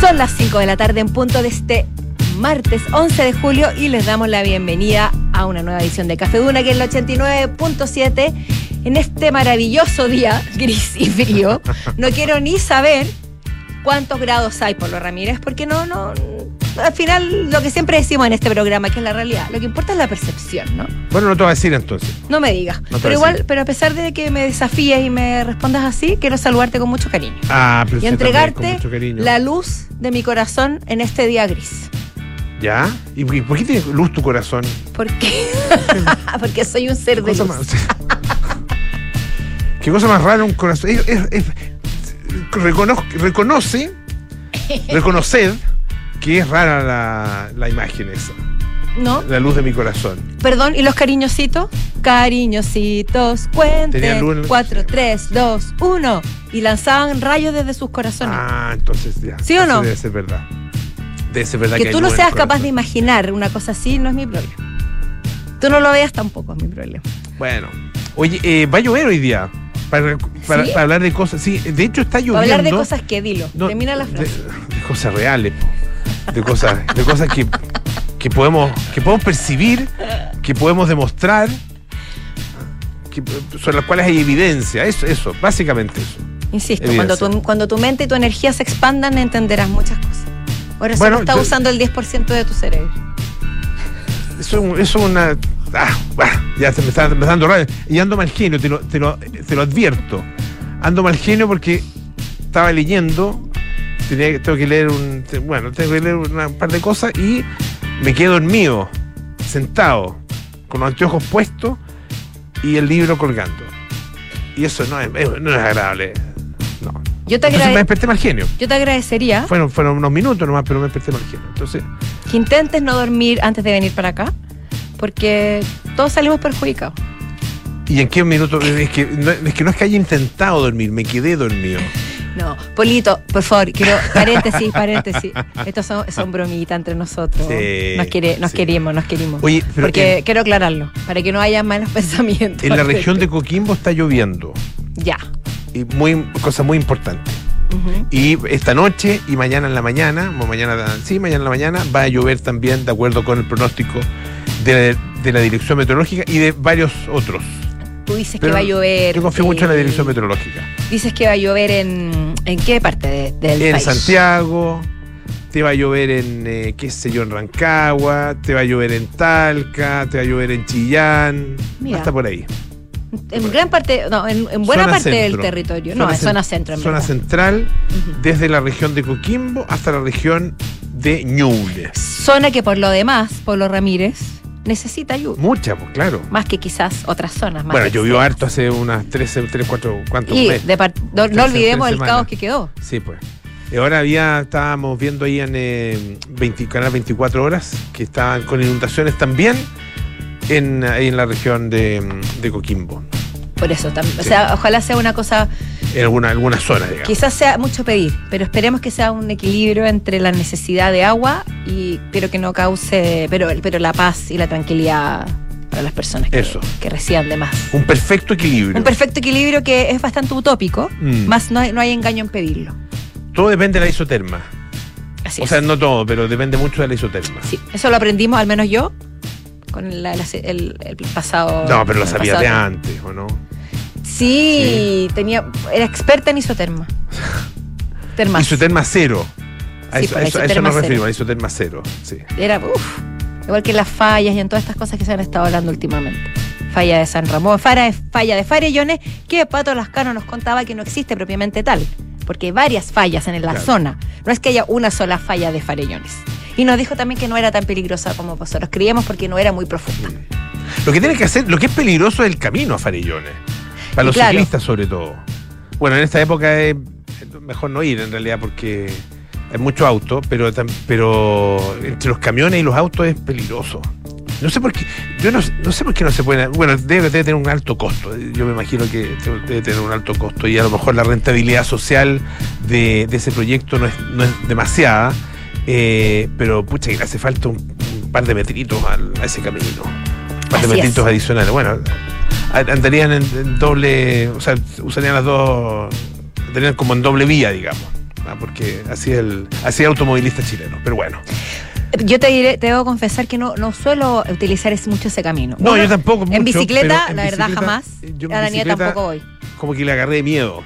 Son las 5 de la tarde en punto de este martes 11 de julio y les damos la bienvenida a una nueva edición de Café Duna que es el 89.7 en este maravilloso día gris y frío. No quiero ni saber cuántos grados hay, por lo Ramírez, porque no, no, al final lo que siempre decimos en este programa, que es la realidad, lo que importa es la percepción, ¿no? Bueno, no te voy a decir entonces. No me digas. No pero igual, decir. pero a pesar de que me desafíes y me respondas así, quiero saludarte con mucho cariño. Ah, pero Y entregarte la luz de mi corazón en este día gris. ¿Ya? ¿Y por qué tiene luz tu corazón? ¿Por qué? Porque soy un ser de luz. más- ¿Qué cosa más rara un corazón? Es- es- es- reconoz- reconoce, reconoced que es rara la, la imagen esa, ¿No? la luz de mi corazón. Perdón, ¿y los cariñositos? Cariñositos, cuenten. luz en el- 4, 3, 2, 1. Y lanzaban rayos desde sus corazones. Ah, entonces ya. ¿Sí o no? Debe ser verdad. Debe ser verdad que hay tú no seas capaz de imaginar una cosa así no es mi problema. Tú no lo veas tampoco es mi problema. Bueno. Oye, eh, va a llover hoy día. Para, para- ¿Sí? para hablar de cosas. Sí, de hecho está lloviendo. Para hablar de cosas que dilo. No, Termina la de- frase. De, cosas reales, po. De cosas, de cosas que, que podemos, que podemos percibir, que podemos demostrar, que, sobre las cuales hay evidencia. Eso, eso, básicamente eso. Insisto, Evidencia. cuando tu, cuando tu mente y tu energía se expandan, entenderás muchas cosas. Ahora Bueno, solo estás yo- usando el 10% de tu cerebro. Eso, es una. Ah, bah, ya se me está empezando raro. Y ando mal genio, te lo, te, lo, te lo advierto. Ando mal genio porque estaba leyendo. Tenía, tengo que leer un. Bueno, tengo que leer una- un par de cosas y me quedo dormido, sentado, con los anteojos puestos y el libro colgando. Y eso no es, no es agradable. No. Yo te, Entonces me desperté mal genio. yo te agradecería Fueron, fueron unos minutos nomás, pero me desperté mal genio. Entonces, que intentes no dormir antes de venir para acá, porque todos salimos perjudicados. ¿Y en qué minuto? Es que, no, es que no es que haya intentado dormir, me quedé dormido. No, Polito, por favor, quiero paréntesis, paréntesis. Estos son, son bromitas entre nosotros. Sí, nos quiere, nos sí. querimos, nos. Oye, pero Porque en, quiero aclararlo, para que no haya malos pensamientos. en la región de. Coquimbo está lloviendo. Ya. Y muy, cosa muy importante. Y esta noche y mañana en la mañana, mañana, sí, mañana en la mañana, va a llover también, de acuerdo con el pronóstico de, de la Dirección Meteorológica y de varios otros. Tú dices Pero que va a llover. Yo confío mucho en la eh, Dirección Meteorológica. Dices que va a llover en. ¿En qué parte de- del En país? Santiago, te va a llover en, eh, qué sé yo, en Rancagua, te va a llover en Talca, te va a llover en Chillán, Mira. hasta por ahí. En gran parte, no, en, en buena Zona parte del territorio. Zona no, cen- zona centro, en Zona verdad. central, desde la región de Coquimbo hasta la región de Ñuble. Zona que por lo demás, Polo Ramírez, necesita lluvia. Mucha, pues claro. Más que quizás otras zonas. Más Bueno, llovió harto hace unas 13, 3, 4, ¿cuántos Y de no, olvidemos el semanas. caos que quedó. Sí, pues. Y ahora había, estábamos viendo ahí en eh, 20 Canal 24 Horas que estaban con inundaciones también en, ahí en la región de, de Coquimbo. Por eso, tam- o sea, ojalá sea una cosa, En alguna, alguna zona, digamos. quizás sea mucho pedir, pero esperemos que sea un equilibrio entre la necesidad de agua y pero que no cause, pero, pero la paz y la tranquilidad para las personas que, Eso. que reciban de más. Un perfecto equilibrio. Un perfecto equilibrio que es bastante utópico, Mm. más no hay, no hay engaño en pedirlo. Todo depende de la isoterma. Así o es. sea, no todo, pero depende mucho de la isoterma. Sí, eso lo aprendimos, al menos yo, con la- la- el, el pasado. No, pero lo el sabía pasado de antes, ¿o no? Sí, tenía, era experta en isoterma. Termas. Isoterma cero. A Sí, eso, a eso- nos referimos, a isoterma cero. Sí. Era, uff, igual que en las fallas y en todas estas cosas que se han estado hablando últimamente. Falla de San Ramón, falla de, falla de Farellones, que Pato Lascano nos contaba que no existe propiamente tal, porque hay varias fallas en la Claro. zona. No es que haya una sola falla de Farellones. Y nos dijo también que no era tan peligrosa como nosotros creíamos porque no era muy profunda. Lo que tiene que hacer, lo que es peligroso es el camino a Farellones. Para los claro. ciclistas sobre todo. Bueno, en esta época es mejor no ir en realidad porque hay mucho auto, pero, pero entre los camiones y los autos es peligroso. No sé por qué, yo no, no sé por qué no se puede, bueno, debe, debe tener un alto costo, yo me imagino que debe tener un alto costo y a lo mejor la rentabilidad social de, de ese proyecto no es, no es demasiada, eh, pero pucha que le hace falta un, un par de metritos al- a ese camino, un par de es. metritos adicionales. Bueno, andarían en, en doble, o sea, usarían las dos, andarían como en doble vía, digamos. ah, porque así el, así el automovilista chileno. Pero bueno. Yo te diré, te debo confesar que no, no suelo utilizar mucho ese camino. No, yo tampoco. en bicicleta, en la verdad, jamás. yo en A bicicleta tampoco voy. Como que le agarré miedo.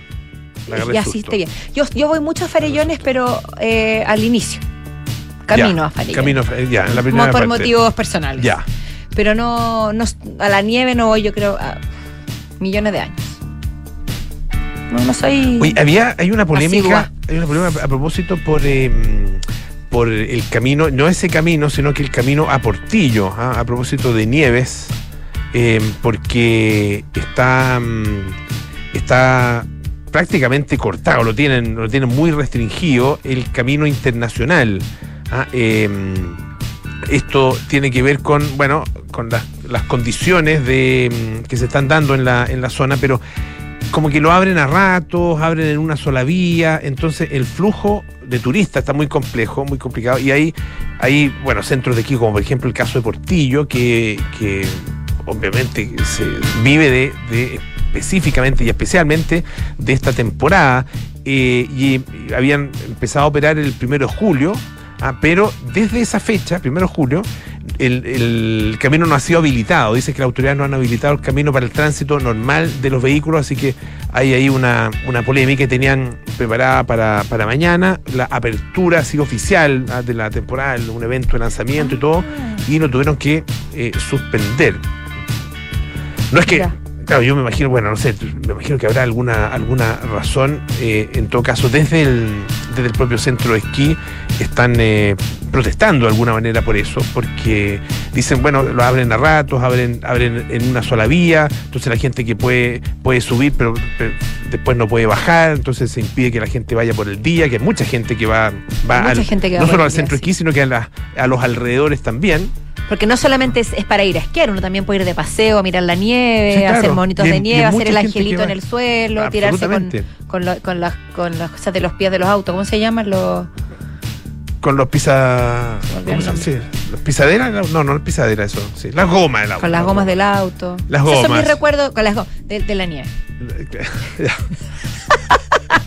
Le agarré Y así esté bien. Yo, yo voy mucho a Farellones, pero eh, al inicio. Camino Ya, a Farellones. Camino a Farellones, ya, en la Como primera por parte. motivos personales. Ya. Pero no, no a la nieve no voy, yo creo, a millones de años. No, no soy. Oye, había, hay una polémica, Asigua. hay una polémica a propósito por eh, por el camino, no ese camino, sino que el camino a Portillo, ¿ah? a propósito de Nieves, eh, porque está mm, está prácticamente cortado, lo tienen, lo tienen muy restringido el camino internacional. ¿ah? Eh, esto tiene que ver con, bueno, con las, condiciones de, mm, que se están dando en la, en la zona, pero como que lo abren a ratos, abren en una sola vía, entonces el flujo de turistas está muy complejo, muy complicado, y hay, hay bueno, centros de aquí, como por ejemplo el caso de Portillo, que, obviamente se vive de específicamente y especialmente de esta temporada, eh, y habían empezado a operar el primero de julio, ah, pero desde esa fecha, primero de julio, el, el camino no ha sido habilitado. Dice que las autoridades no han habilitado el camino para el tránsito normal de los vehículos, así que hay ahí una, una polémica que tenían preparada para, para mañana. La apertura así oficial ah, de la temporada, un evento de lanzamiento y todo, y lo tuvieron que eh, suspender. No es que, Mira. claro, yo me imagino, bueno, no sé, me imagino que habrá alguna, alguna razón. eh, en todo caso, desde el, desde el propio centro de esquí están eh, protestando de alguna manera por eso, porque dicen, bueno, lo abren a ratos, abren, abren en una sola vía, entonces la gente que puede, puede subir, pero, pero después no puede bajar, entonces se impide que la gente vaya por el día, que hay mucha gente que va, va Mucha al- gente que va no solo al día, centro de sí. esquí, sino que a, la- a los alrededores también. Porque no solamente es, es para ir a esquiar, uno también puede ir de paseo, a mirar la nieve, Sí, claro. hacer monitos Y de nieve, hacer el angelito en el suelo, tirarse con, con, lo- con las, con las cosas de los pies de los autos. ¿Cómo se llaman? Los, Con los pisa... Sí, ¿Los pisaderas? No, no, no pisadera eso. Sí. Las gomas del auto. con las gomas del auto. Las Esos son gomas. mis recuerdos con las gomas de, de la nieve.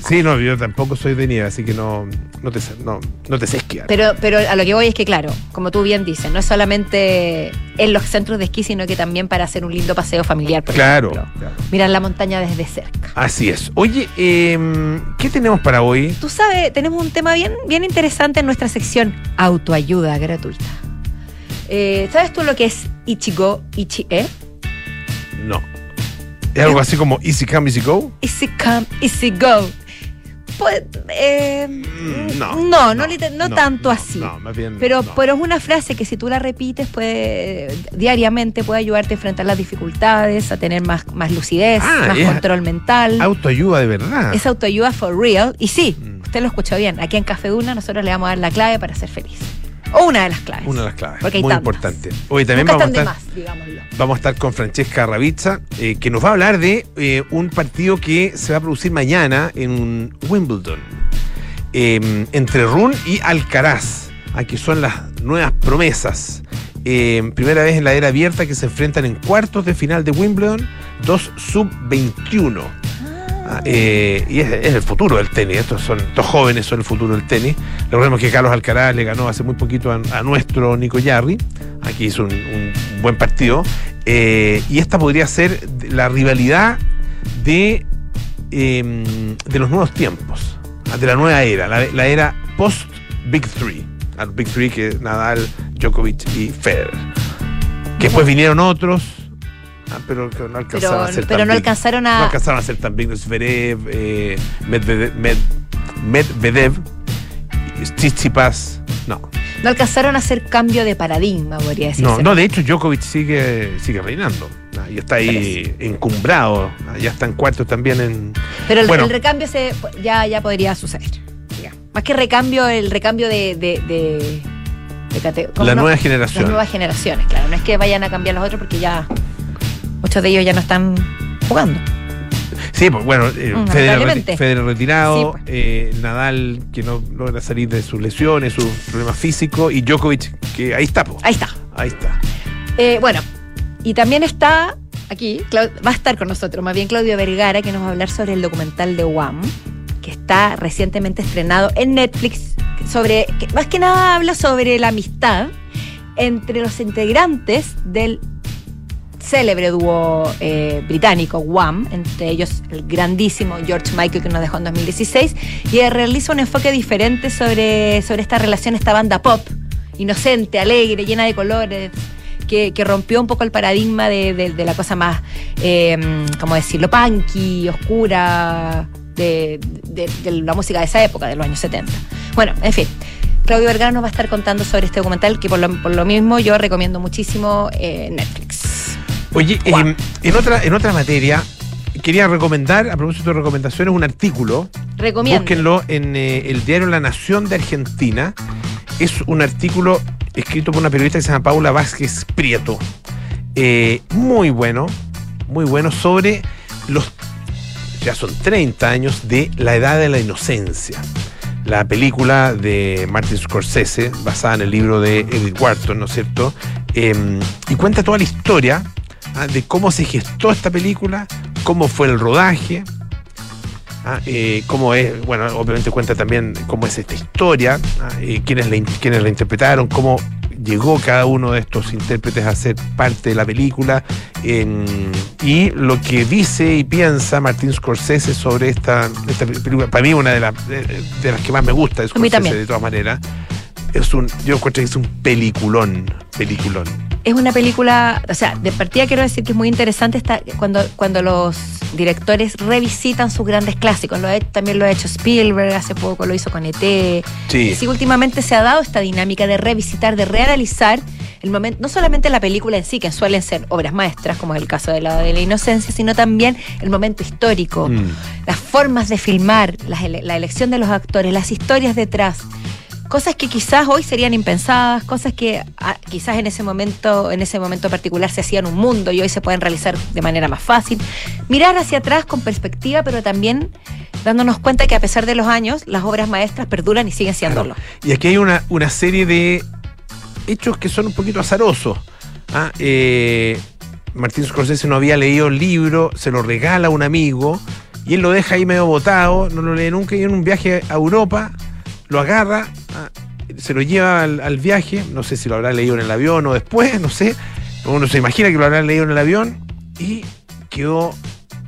Sí, no, yo tampoco soy de nieve, así que no, no, te, no, no te sé esquiar. Pero, pero a lo que voy es que, claro, como tú bien dices, no es solamente en los centros de esquí, sino que también para hacer un lindo paseo familiar, por claro, ejemplo. claro. Mirar la montaña desde cerca. Así es. Oye, em, ¿qué tenemos para hoy? Tú sabes, tenemos un tema bien, bien interesante en nuestra sección Autoayuda Gratuita. Eh, ¿Sabes tú lo que es Ichigo Ichie? No. ¿Es algo así como Easy Come, Easy Go? Easy come, easy go. Pues, eh, Mm, no, no, no, tanto así. No, más bien. Pero, pero es una frase que si tú la repites puede, diariamente puede ayudarte a enfrentar las dificultades, a tener más, más lucidez, Ah, más control mental. Autoayuda de verdad. Es autoayuda for real. Y sí, Mm. usted lo escuchó bien. Aquí en Café Duna nosotros le vamos a dar la clave para ser feliz. O una de las claves. Una de las claves. Porque hay muy tantas. importante. Hoy también Nunca vamos a estar. más, digámoslo. Vamos a estar con Francesca Ravizza, eh, que nos va a hablar de eh, un partido que se va a producir mañana en Wimbledon, eh, entre Run y Alcaraz. Aquí son las nuevas promesas. Eh, primera vez en la era abierta que se enfrentan en cuartos de final de Wimbledon, dos sub-21. Ah, eh, y es, el futuro del tenis. Estos son estos jóvenes son el futuro del tenis. Recordemos que Carlos Alcaraz le ganó hace muy poquito a, nuestro Nico Yarri. Aquí hizo un, buen partido. Eh, y esta podría ser la rivalidad de, eh, de los nuevos tiempos, ah, de la nueva era, la, la era post Big Three. Al Big Three que es Nadal, Djokovic y Federer. Que después vinieron otros. Ah, pero no alcanzaron Pero, a ser pero tan no alcanzaron No a. alcanzaron a ser tan big. Zverev, eh, Medvedev, Med- Medvedev, Tsitsipas. No, No alcanzaron a hacer cambio de paradigma, podría decirse. no, no, de hecho Djokovic sigue, sigue reinando. Ah, Y está ahí encumbrado. Ah, Ya está en cuartos también en. Pero el, Bueno. el recambio se, ya, ya podría suceder. Ya. Más que recambio, el recambio de. de, de, de cate- ¿cómo La no? nueva Las generación. nuevas generaciones, claro. No es que vayan a cambiar los otros porque ya muchos de ellos ya no están jugando. Sí, pues bueno, eh, Mm, Federer, retirado, Sí, pues. eh, Nadal que no logra salir de sus lesiones, sus problemas físicos, y Djokovic que ahí está, po. Ahí está. ahí está. Eh, bueno, y también está aquí, va a estar con nosotros, más bien Claudio Vergara, que nos va a hablar sobre el documental de Wham, que está recientemente estrenado en Netflix, sobre, que más que nada habla sobre la amistad entre los integrantes del célebre dúo eh, británico Wham, entre ellos el grandísimo George Michael que nos dejó en 2016, y realiza un enfoque diferente sobre, sobre esta relación, esta banda pop, inocente, alegre, llena de colores, que, rompió un poco el paradigma de, la cosa más, eh, ¿cómo decirlo?, punky, oscura, de, la música de esa época, de los años 70. Bueno, en fin. Claudio Vergara nos va a estar contando sobre este documental que por lo, mismo yo recomiendo muchísimo eh, Netflix. Oye, em, en, otra, en otra materia, quería recomendar, a propósito de recomendaciones, un artículo. Recomiendo. Búsquenlo en eh, el diario La Nación de Argentina. Es un artículo escrito por una periodista que se llama Paula Vázquez Prieto. Eh, muy bueno, muy bueno sobre los, ya son 30 años de La Edad de la Inocencia. La película de Martin Scorsese, basada en el libro de Edith Wharton, ¿no es cierto? Em, y cuenta toda la historia ¿ah? de cómo se gestó esta película, cómo fue el rodaje, ¿ah? eh, cómo es, bueno, obviamente cuenta también cómo es esta historia, ¿ah? eh, quiénes, la, quiénes la interpretaron, cómo llegó cada uno de estos intérpretes a ser parte de la película y lo que dice y piensa Martín Scorsese sobre esta, película, para mí una de, las de, las que más me gusta de Scorsese de todas maneras, es un, yo encuentro que es un peliculón, peliculón es una película, o sea, de partida quiero decir que es muy interesante esta, cuando, cuando los directores revisitan sus grandes clásicos. Lo también lo ha hecho Spielberg, hace poco lo hizo con ET. Sí. sí. últimamente se ha dado esta dinámica de revisitar, de reanalizar el momento, no solamente la película en sí, que suelen ser obras maestras, como es el caso de la de la inocencia, sino también el momento histórico, mm. las formas de filmar, la elección de los actores, las historias detrás cosas que quizás hoy serían impensadas, cosas que ah, quizás en ese momento, en ese momento particular se hacían un mundo y hoy se pueden realizar de manera más fácil. Mirar hacia atrás con perspectiva, pero también dándonos cuenta que a pesar de los años, las obras maestras perduran y siguen siéndolo. Y aquí hay una, una serie de hechos que son un poquito azarosos. ¿ah? Eh, Martín Scorsese no había leído el libro, se lo regala a un amigo y él lo deja ahí medio botado, no lo lee nunca y en un viaje a Europa lo agarra, ah, se lo lleva al, viaje, no sé si lo habrá leído en el avión o después, no sé, uno se imagina que lo habrá leído en el avión y quedó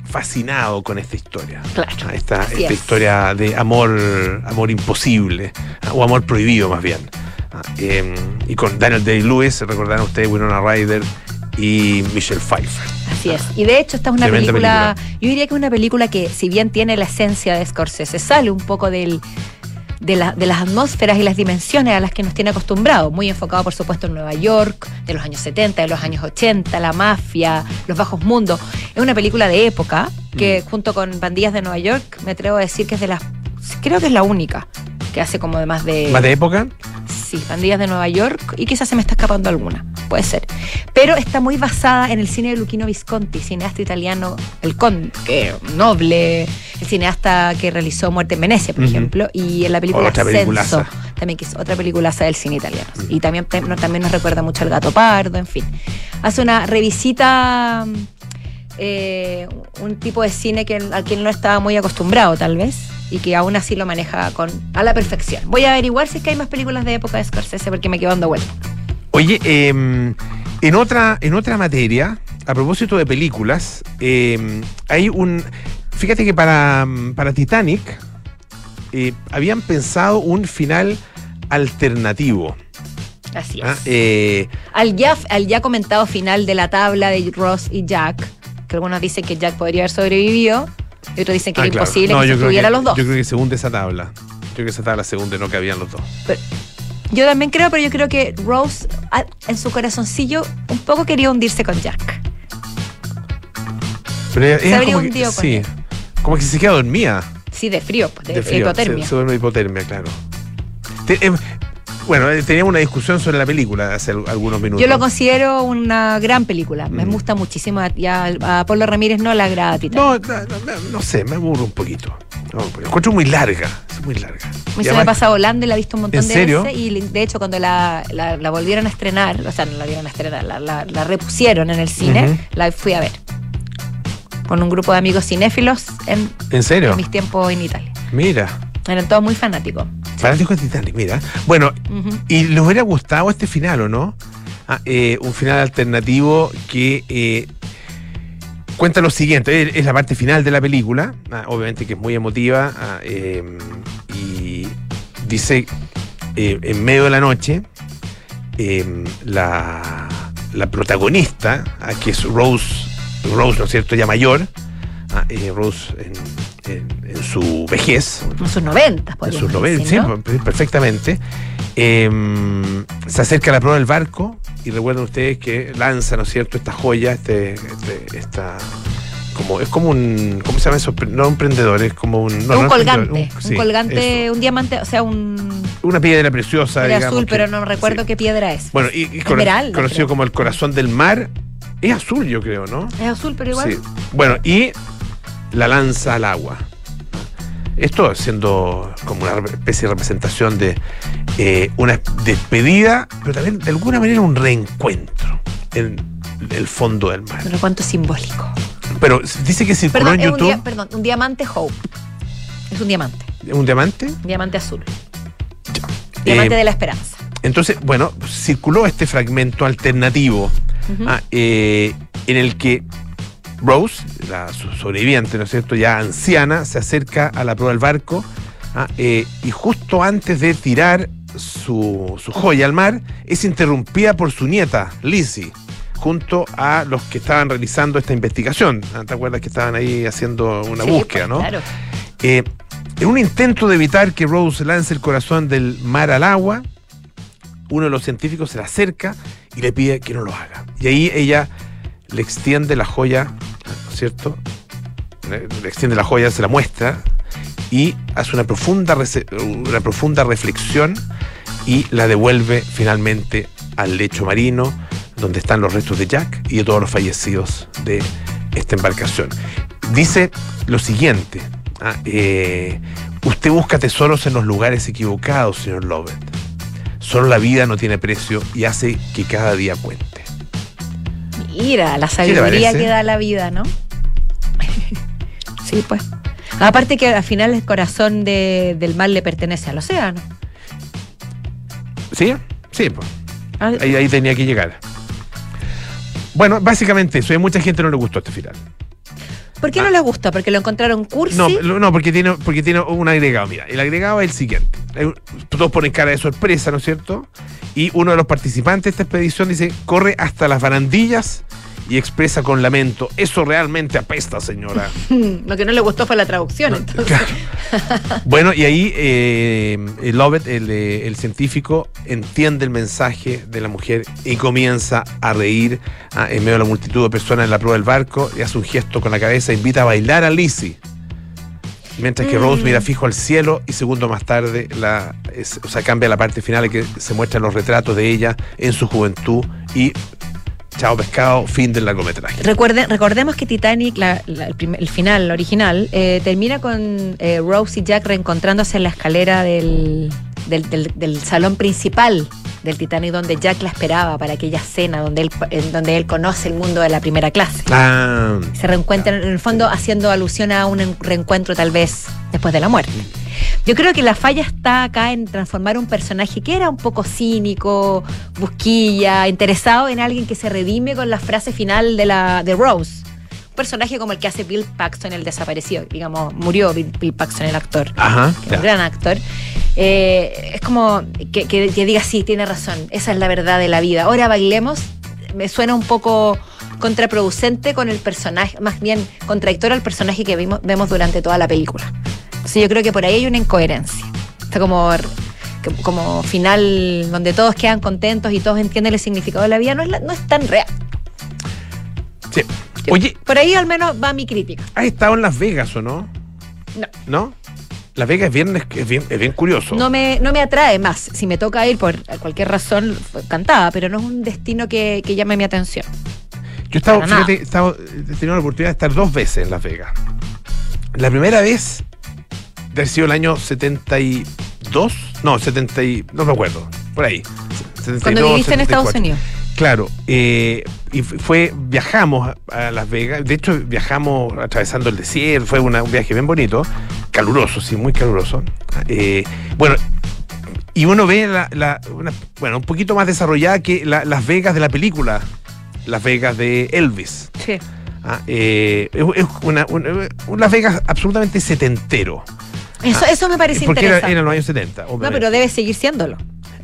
fascinado con esta historia. Claro. Ah, esta, historia de amor, amor imposible, ah, o amor prohibido más bien. Em, y con Daniel Day-Lewis, recordarán ustedes Winona Ryder y Michelle Pfeiffer. Así es. Y de hecho, esta es una película, Yo diría que es una película que, si bien tiene la esencia de Scorsese, sale un poco del de, las atmósferas y las dimensiones a las que nos tiene acostumbrados, muy enfocado por supuesto en Nueva York, de los años 70, de los años 80, la mafia, los bajos mundos. Es una película de época que mm. junto con Bandillas de Nueva York me atrevo a decir que es de las, creo que es la única que hace como de más de... ¿Más de época? Sí, Bandillas de Nueva York y quizás se me está escapando alguna, puede ser. Pero está muy basada en el cine de Luchino Visconti, cineasta italiano, el conde, noble, el cineasta que realizó Muerte en Venecia, por ejemplo, y en la película otra Censo, también que es otra peliculaza del cine italiano. Y también, también nos recuerda mucho al gato pardo, en fin. Hace una revisita... Eh, un tipo de cine que, al que no estaba muy acostumbrado, tal vez y que aún así lo maneja con, a la perfección. Voy a averiguar si es que hay más películas de época de Scorsese porque me quedo dando vuelta. Oye, em, en, otra, en otra materia, a propósito de películas, em, hay un... Fíjate que para, para Titanic eh, habían pensado un final alternativo. Así ah, es. Eh, al, ya, al ya comentado final de la tabla de Ross y Jack, que algunos dicen que Jack podría haber sobrevivido, y otros dicen que ah, era imposible que se los dos. Yo creo que se hunde esa tabla. Yo creo que esa tabla se hunde, no que habían los dos. yo también creo, pero yo creo que Rose en su corazoncillo un poco quería hundirse con Jack. Pero ella, se habría hundido con sí, Como que se queda dormida. Sí, de frío, pues, de, hipotermia. Se, duerme hipotermia, claro. Em, bueno, eh, teníamos una discusión sobre la película hace algunos minutos. Yo lo considero una gran película. Me mm. gusta muchísimo. Ya a Pablo Ramírez no la agrada No, no, no, sé, me aburro un poquito. No, encuentro muy larga, es muy larga. Me se me pasa volando y la he visto un montón de veces. Y de hecho, cuando la, la, volvieron a estrenar, o sea, no la volvieron a estrenar, la, la repusieron en el cine, la fui a ver. Con un grupo de amigos cinéfilos en, ¿En serio? En mis tiempos en Italia. Mira. Eran todos muy fanáticos. Fanáticos de Titanic, mira. Bueno. ¿y les hubiera gustado este final o no? Ah, eh, un final alternativo que eh, cuenta lo siguiente, es- es la parte final de la película, ah, obviamente que es muy emotiva, ah, eh, y dice, en medio de la noche, la, la protagonista, que es Rose, Rose, ¿no es cierto?, ya mayor, Rose en, en- en su vejez, En sus noventas, en sus sí, ¿no? per- perfectamente. Eh, se acerca a la prueba del barco y recuerden ustedes que lanza, ¿no es cierto?, esta joya, este, este- esta como es como un ¿cómo se llama eso? No un prendedor, es como un no, un no colgante, un, sí, colgante, eso. un diamante, o sea, un una piedra preciosa, era azul, que- pero no recuerdo sí. qué piedra es. Bueno, y, y Esmeralda, conocido creo. como el corazón del mar, es azul, yo creo, ¿no? Es azul, pero igual. Sí. Bueno, y la lanza al agua. Esto siendo como una especie de representación de eh, una despedida, pero también de alguna manera un reencuentro en el fondo del mar. Pero cuánto simbólico. Pero dice que circuló Perdón, en es un, YouTube dia- perdón, un diamante Hope. Es un diamante, un diamante. un diamante azul. Ya. Diamante Eh, de la esperanza. Entonces, bueno, circuló este fragmento alternativo ah, eh, en el que Rose, la so- sobreviviente, ¿no es cierto?, ya anciana, se acerca a la proa del barco ah, eh, y justo antes de tirar su, su joya al mar, es interrumpida por su nieta, Lizzie, junto a los que estaban realizando esta investigación. Ah, ¿Te acuerdas que estaban ahí haciendo una Sí, búsqueda, pues, no? Claro. Eh, en un intento de evitar que Rose lance el corazón del mar al agua, uno de los científicos se le acerca y le pide que no lo haga. Y ahí ella le extiende la joya, ¿no es cierto? Le, le extiende la joya, se la muestra y hace una profunda, una profunda reflexión y la devuelve finalmente al lecho marino donde están los restos de Jack y de todos los fallecidos de esta embarcación. Dice lo siguiente, ah, eh, usted busca tesoros en los lugares equivocados, señor Lovett. Solo la vida no tiene precio y hace que cada día cuente. Mira, la sabiduría que da la vida, ¿no? Sí, pues. Aparte que al final el corazón de- del mar le pertenece al océano. ¿Sí? Sí, pues. Ah, Ahí, ahí tenía que llegar. Bueno, básicamente eso. y A mucha gente no le gustó este final. ¿Por qué ah. no les gusta? ¿Porque lo encontraron cursi? No, no porque, tiene, porque tiene un agregado. Mira, el agregado es el siguiente. Hay Todos ponen cara de sorpresa, ¿no es cierto? Y uno de los participantes de esta expedición dice, corre hasta las barandillas y expresa con lamento, eso realmente apesta, señora. Lo que no le gustó fue la traducción, entonces. Bueno, y ahí eh, el Lovett, el, eh, el científico, entiende el mensaje de la mujer y comienza a reír ah, en medio de la multitud de personas en la proa del barco y hace un gesto con la cabeza, invita a bailar a Lizzie. Mientras que Mm. Rose mira fijo al cielo y segundo más tarde, la, es- o sea, cambia la parte final en que se muestran los retratos de ella en su juventud y chao pescado, fin del largometraje. Recuerden, recordemos que Titanic, la- la- el, final, el original, eh, termina con eh, Rose y Jack reencontrándose en la escalera del, del, del- del salón principal del Titanic, donde Jack la esperaba para aquella cena donde él, donde él conoce el mundo de la primera clase. Ah, Se reencuentran, en el fondo, haciendo alusión a un en- reencuentro tal vez después de la muerte. Yo creo que la falla está acá en transformar un personaje que era un poco cínico, busquilla, interesado en alguien que se redime con la frase final de, la, de Rose. Un personaje como el que hace Bill Paxton, el desaparecido. Digamos, murió Bill, Bill Paxton, el actor. ajá. que es ya. un gran actor. Eh, es como que, que- que diga, sí, tiene razón, esa es la verdad de la vida. Ahora bailemos, me suena un poco contraproducente con el personaje, más bien contradictorio al personaje que vimos, vemos durante toda la película. Entonces yo creo que por ahí hay una incoherencia. Está como, como final donde todos quedan contentos y todos entienden el significado de la vida, no es, la- no es tan real. Sí. Oye, Por ahí al menos va mi crítica. ¿has estado en Las Vegas o no? No. ¿No? Las Vegas es bien, es bien, es bien curioso. No me, no me atrae más. Si me toca ir por cualquier razón, cantada, pero no es un destino que, que llame mi atención. Yo he estado, fíjate, he estado- he tenido la oportunidad de estar dos veces en Las Vegas. La primera vez de haber sido el año 72, no, 70 y, no me acuerdo, por ahí. 72, Cuando viviste en Estados 74. Unidos. Claro, eh, y fue, viajamos a, Las Vegas, de hecho viajamos atravesando el desierto, fue una- un viaje bien bonito, caluroso, sí, muy caluroso. Eh, bueno, y uno ve la, la- una- bueno, un poquito más desarrollada que la- Las Vegas de la película, Las Vegas de Elvis. Sí. Ah, eh, es una, una- un Las Vegas absolutamente setentero. Eso, eso me parece Porque era, interesante. era en los años 70. no, pero debe seguir siéndolo.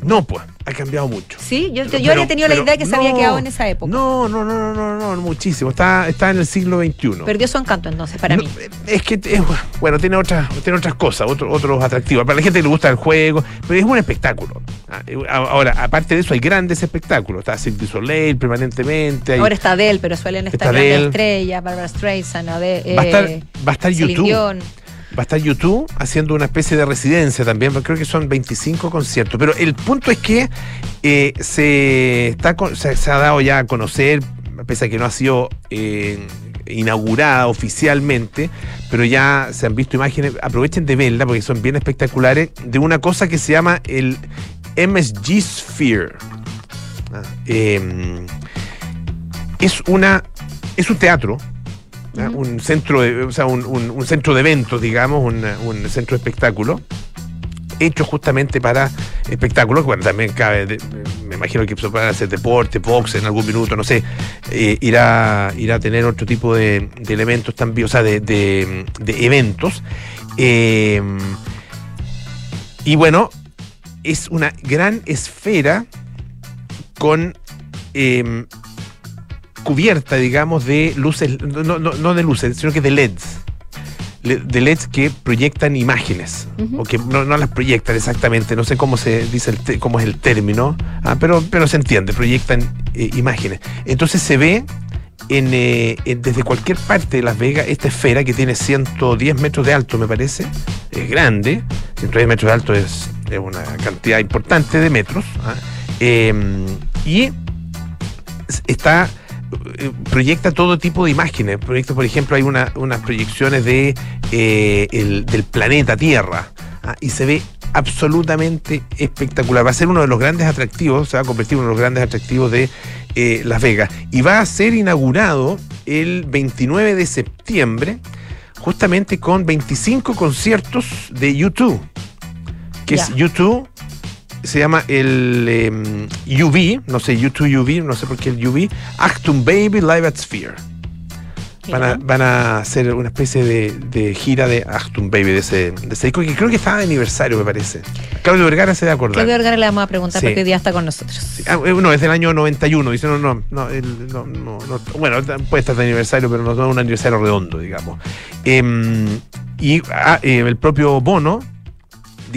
No, pues, ha cambiado mucho. Sí, yo, yo Pero- había tenido pero la idea que se había quedado en esa época. No, no, no, no, no, no, muchísimo. Está, está en el siglo XXI. Perdió su encanto entonces para No, mí. Es que, es- bueno, tiene otras, tiene otras cosas, otro- otros atractivos. Para la gente que le gusta el juego, pero es un espectáculo. Ah, Ahora, aparte de eso, hay grandes espectáculos. Está Cirque du Soleil permanentemente. hay- Ahora está Adele, pero suelen estar Adele. estrellas, Barbara Streisand, Adele, va, a estar, eh, va a estar Celine YouTube. Dion. Va a estar YouTube haciendo una especie de residencia también, creo que son 25 conciertos. Pero el punto es que eh, se, está, se, ha dado ya a conocer, pese a que no ha sido eh, inaugurada oficialmente, pero ya se han visto imágenes, aprovechen de verla porque son bien espectaculares, de una cosa que se llama el MSG Sphere. Ah, eh, es una es un teatro Ujú. un centro de, o sea, un, un- centro de eventos digamos un, un centro de espectáculo hecho justamente para espectáculos bueno también cabe de- me imagino que se pueden hacer deporte box en algún minuto no sé eh, irá irá a tener otro tipo de, elementos también o sea de, de- eventos Eh, y bueno es una gran esfera con em, cubierta, digamos, de luces, no, no, no de luces, sino que de LEDs. Le- De LEDs que proyectan imágenes, o que no, no las proyectan exactamente, no sé cómo se dice, el cómo es el término, ah, pero, pero se entiende, proyectan eh, imágenes. Entonces se ve en, eh, en- desde cualquier parte de Las Vegas esta esfera que tiene 110 metros de alto, me parece, es grande, 110 metros de alto es, es una cantidad importante de metros, ah, em, y está proyecta todo tipo de imágenes. Proyecta, por ejemplo, hay una- unas proyecciones de eh, el- del planeta Tierra ah, y se ve absolutamente espectacular. Va a ser uno de los grandes atractivos, se va a convertir en uno de los grandes atractivos de eh, Las Vegas. Y va a ser inaugurado el 29 de septiembre, justamente con 25 conciertos de YouTube. Que es. YouTube se llama el em, UV, no sé, YouTube UV, no sé por qué el UV, Actum Baby Live at Sphere. Van a, van a hacer una especie de, de gira de Actum Baby de ese, de ese disco, que creo que estaba de aniversario, me parece. Claudio Vergara se debe acordar. Claudio Vergara le vamos a preguntar Sí. porque hoy día está con nosotros. Ah, eh, no, es del año 91. Dice, no, no, no, el- no, no, no, bueno, puede estar de aniversario, pero no es un aniversario redondo, digamos. Em, y ah, eh, el propio Bono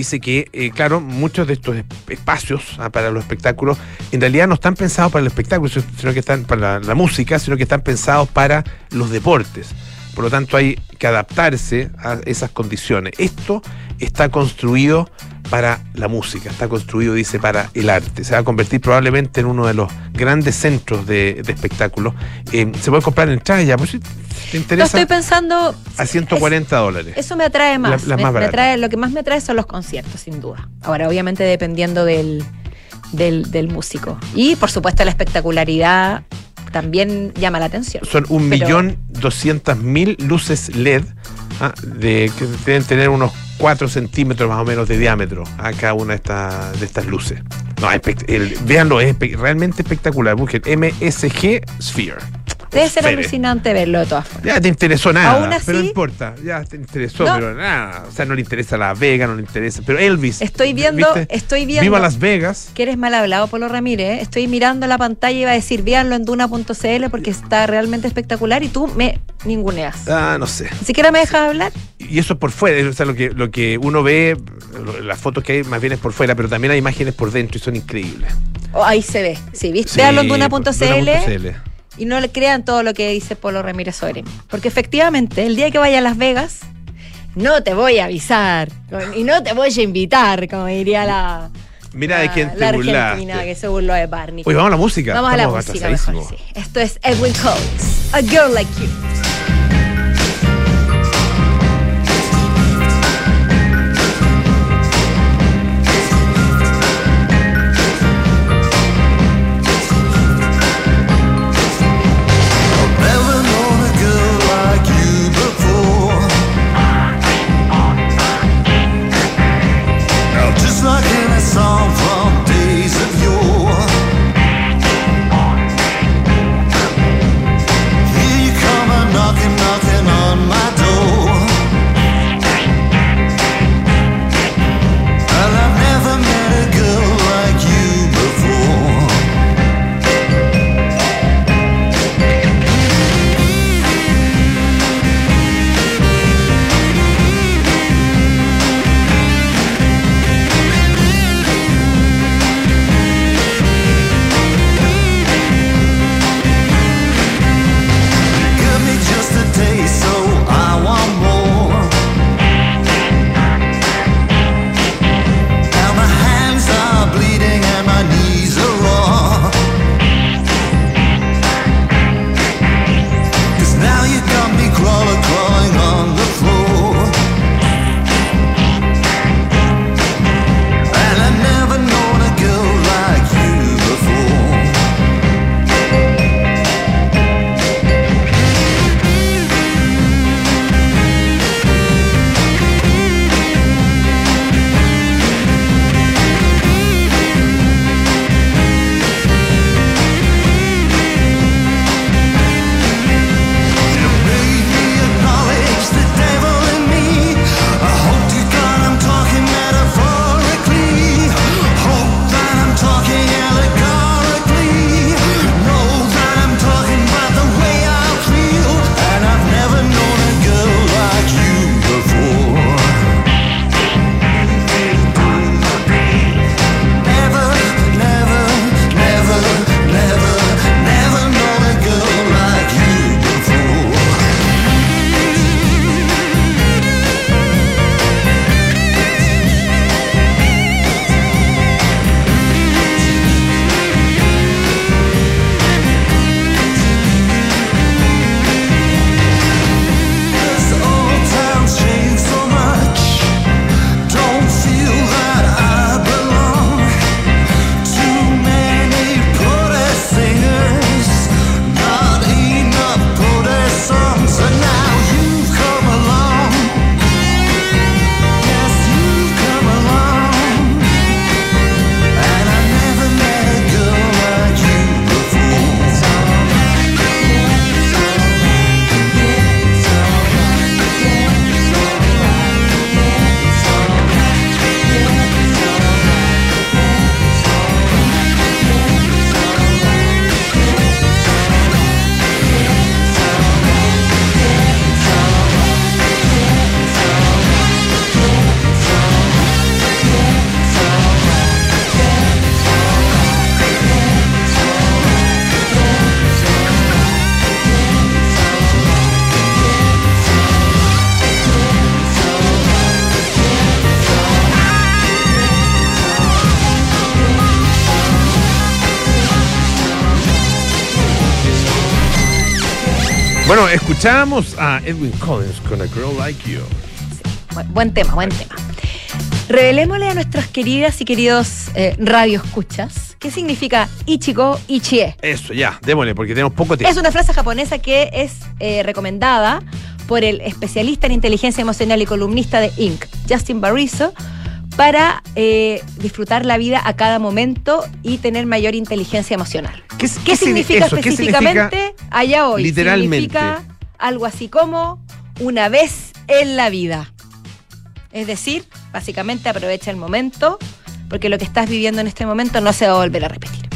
dice que, eh, claro, muchos de estos esp- espacios ah, para los espectáculos en realidad no están pensados para el espectáculo, sino que están para la música, sino que están pensados para los deportes. Por lo tanto, hay que adaptarse a esas condiciones. Esto está construido para la música, está construido, dice, para el arte. Se va a convertir probablemente en uno de los grandes centros de, de espectáculos. Eh, se puede comprar entradas ya, pues si te Lo interesa, estoy pensando. a 140 dólares. Eso me atrae más. La- la Me- más me atrae- lo que más me atrae son los conciertos, sin duda. Ahora, obviamente, dependiendo del, del, del músico. Y, por supuesto, la espectacularidad también llama la atención. Son un millón doscientas mil luces LED ah, de, que deben tener unos 4 centímetros más o menos de diámetro a cada una de, estas luces. No, el- véanlo, es realmente espectacular. Busquen MSG Sphere. Debe ser alucinante verlo de todas formas. Ya te interesó nada, Aún así- pero no importa. Ya te interesó, No. pero nada. O sea, no le interesa Las Vegas, no le interesa. Pero Elvis. Estoy viendo, ¿viste? estoy viendo. Viva Las Vegas. que eres mal hablado, Polo Ramírez. ¿eh? Estoy mirando la pantalla y iba a decir, véanlo en duna.cl porque está realmente espectacular y tú me ninguneas. Ah, no sé. Ni siquiera me dejas hablar. Y eso es por fuera, o sea, lo que, lo que uno ve, las fotos que hay más bien es por fuera, pero también hay imágenes por dentro y son increíbles. Oh, ahí se ve. Sí, ¿viste? Sí, Véanlo en duna.cl. y no le crean todo lo que dice Polo Ramírez sobre mí. Porque efectivamente, el día que vaya a Las Vegas, no te voy a avisar y no te voy a invitar, como diría la, Mira de la- quién la te argentina burlaste. que se burló de Barney. Oye, vamos a la música. Vamos a la música mejor, sí. Esto es Edwin Coates, A Girl Like You. Escuchamos a Edwin Collins con A Girl Like You. buen tema, buen tema. Revelémosle a nuestras queridas y queridos eh, radioescuchas qué significa Ichigo Ichie. Eso, ya, démosle, porque tenemos poco tiempo. Es una frase japonesa que es eh, recomendada por el especialista en inteligencia emocional y columnista de Inc., Justin Barriso, para eh, disfrutar la vida a cada momento y tener mayor inteligencia emocional. ¿Qué, ¿Qué significa eso? ¿Qué específicamente significa allá hoy? literalmente? Significa algo así como una vez en la vida. Es decir, básicamente aprovecha el momento, porque lo que estás viviendo en este momento no se va a volver a repetir.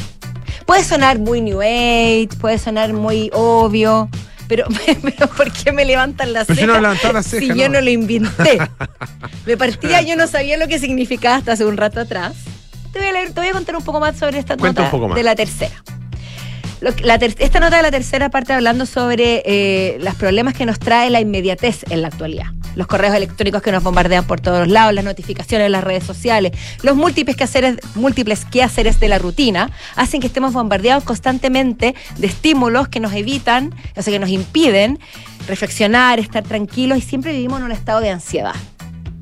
Puede sonar muy New Age, puede sonar muy obvio, pero, pero ¿por qué me levantan las Pero cejas? no las cejas, si yo no. lo inventé. De partida yo no sabía lo que significaba hasta hace un rato atrás. Te voy a, leer- te voy a contar un poco más sobre esta Cuenta nota un poco más. de la tercera. La ter- esta nota de la tercera parte hablando sobre eh, los problemas que nos trae la inmediatez en la actualidad. Los correos electrónicos que nos bombardean por todos lados, las notificaciones en las redes sociales, los múltiples quehaceres, múltiples quehaceres de la rutina, hacen que estemos bombardeados constantemente de estímulos que nos evitan, o sea, que nos impiden reflexionar, estar tranquilos y siempre vivimos en un estado de ansiedad.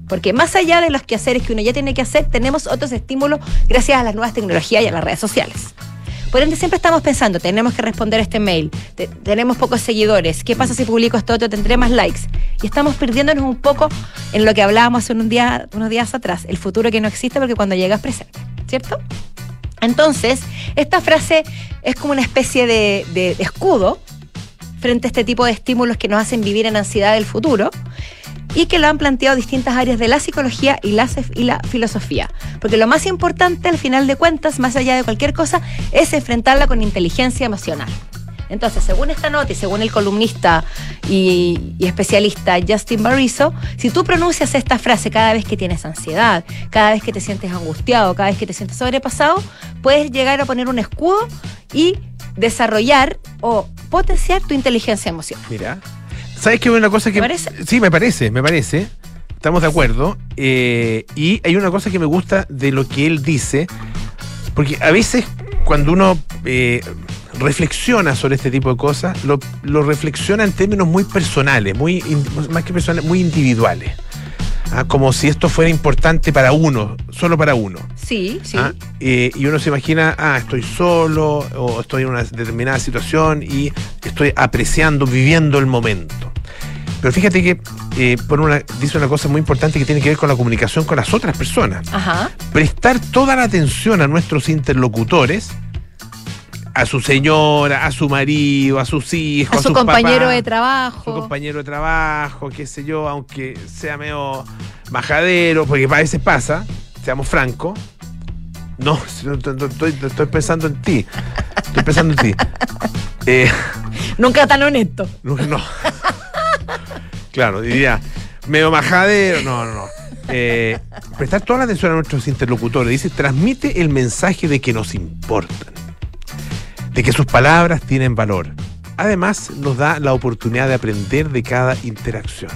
Porque más allá de los quehaceres que uno ya tiene que hacer, tenemos otros estímulos gracias a las nuevas tecnologías y a las redes sociales. Por ende, siempre estamos pensando, tenemos que responder este mail, te- tenemos pocos seguidores, ¿qué pasa si publico esto otro? Tendré más likes. Y estamos perdiéndonos un poco en lo que hablábamos hace un día, unos días atrás, el futuro que no existe porque cuando llega es presente, ¿cierto? Entonces, esta frase es como una especie de, de- de escudo frente a este tipo de estímulos que nos hacen vivir en ansiedad del futuro y que lo han planteado distintas áreas de la psicología y la, y la filosofía. Porque lo más importante, al final de cuentas, más allá de cualquier cosa, es enfrentarla con inteligencia emocional. Entonces, según esta nota y según el columnista y, especialista Justin Barriso, si tú pronuncias esta frase cada vez que tienes ansiedad, cada vez que te sientes angustiado, cada vez que te sientes sobrepasado, puedes llegar a poner un escudo y desarrollar o potenciar tu inteligencia emocional. Mira. ¿Sabes qué? Una cosa que. ¿Te parece? Sí, me parece, me parece. Estamos de acuerdo. Eh, y hay una cosa que me gusta de lo que él dice. Porque a veces, cuando uno eh, reflexiona sobre este tipo de cosas, lo, lo reflexiona en términos muy personales, muy más que personales, muy individuales. Ah, como si esto fuera importante para uno, solo para uno. Sí, sí. ¿ah? Eh, y uno se imagina, ah, estoy solo o estoy en una determinada situación y estoy apreciando, viviendo el momento. Pero fíjate que eh, pone una, dice una cosa muy importante que tiene que ver con la comunicación con las otras personas. Ajá. Prestar toda la atención a nuestros interlocutores, a su señora, a su marido, a sus hijos, A su sus compañero papás, de su trabajo. compañero de trabajo, qué sé yo, aunque sea medio majadero, porque a veces pasa, seamos francos. No, si no, no, no, estoy, estoy pensando en ti. Estoy pensando en ti. Eh, Nunca tan honesto. no, no. Claro, diría, medio majadero. No, no, no. Eh, prestar toda la atención a nuestros interlocutores. Dice, transmite el mensaje de que nos importan. De que sus palabras tienen valor. Además, nos da la oportunidad de aprender de cada interacción.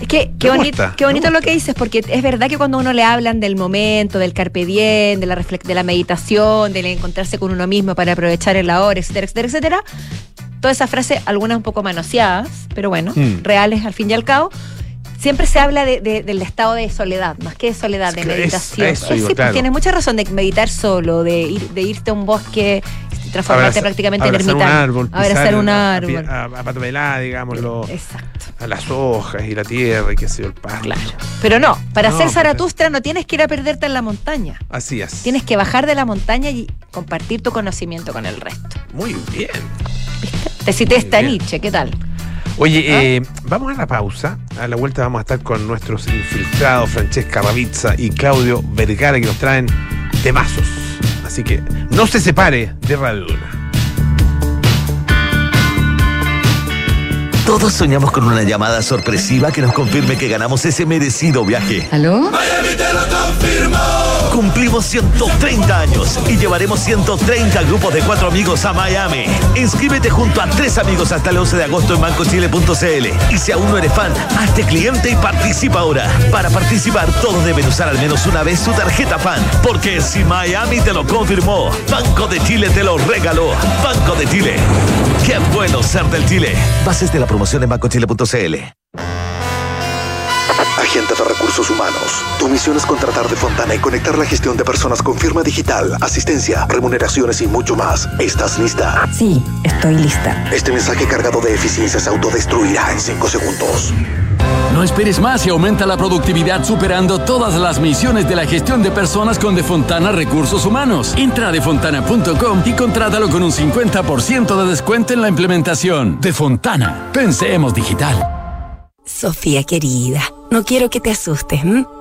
Es que qué bonito, qué bonito lo que dices, porque es verdad que cuando uno le hablan del momento, del carpe diem, de la, de la meditación, del encontrarse con uno mismo para aprovechar el ahora, etcétera, etcétera, etcétera, toda esa frase, algunas un poco manoseadas, pero bueno, Mm. reales al fin y al cabo, siempre se habla de- de- del estado de soledad, más que de soledad, de es- meditación. eso sí, claro. tienes mucha razón de meditar solo, de, ir, de irte a un bosque transformarte Abrazar- prácticamente en abrazar un ermitaño. árbol, abrazar pisar un a- árbol. A, a, pelada, digámoslo, Exacto. a las hojas y la tierra y qué sé yo, el pasto. Claro. Pero no, para No, ser Zaratustra no tienes que ir a perderte en la montaña. Así es. Tienes que bajar de la montaña y compartir tu conocimiento con el resto. Muy bien. ¿Viste? Te cité esta. Nietzsche, ¿qué tal? Oye, ¿Ah? eh, vamos a la pausa. A la vuelta vamos a estar con nuestros infiltrados Francesca Ravizza y Claudio Vergara que nos traen temazos. Así que no se separe de Radio Duna. Todos soñamos con una llamada sorpresiva que nos confirme que ganamos ese merecido viaje. ¿Aló? Cumplimos 130 años y llevaremos 130 grupos de cuatro amigos a Miami. Inscríbete junto a tres amigos hasta el 11 de agosto en bancochile.cl. Y si aún no eres fan, hazte cliente y participa ahora. Para participar, todos deben usar al menos una vez su tarjeta fan. Porque si Miami te lo confirmó, Banco de Chile te lo regaló. Banco de Chile. Qué bueno ser del Chile. Bases de la promoción en bancochile.cl. Agente de Recursos Humanos. Tu misión es contratar de Fontana y conectar la gestión de personas con firma digital, asistencia, remuneraciones y mucho más. ¿Estás lista? Sí, estoy lista. Este mensaje cargado de eficiencia se autodestruirá en 5 segundos. No esperes más y aumenta la productividad superando todas las misiones de la gestión de personas con Defontana Recursos Humanos. Entra a defontana.com y contrátalo con un 50% de descuento en la implementación. Defontana, pensemos digital. Sofía querida, no quiero que te asustes.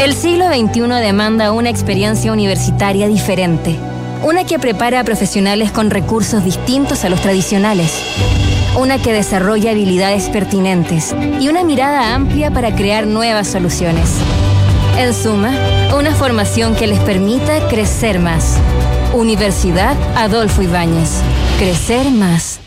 El siglo XXI demanda una experiencia universitaria diferente, una que prepara a profesionales con recursos distintos a los tradicionales, una que desarrolla habilidades pertinentes y una mirada amplia para crear nuevas soluciones. En suma, una formación que les permita crecer más. Universidad Adolfo Ibáñez. Crecer más.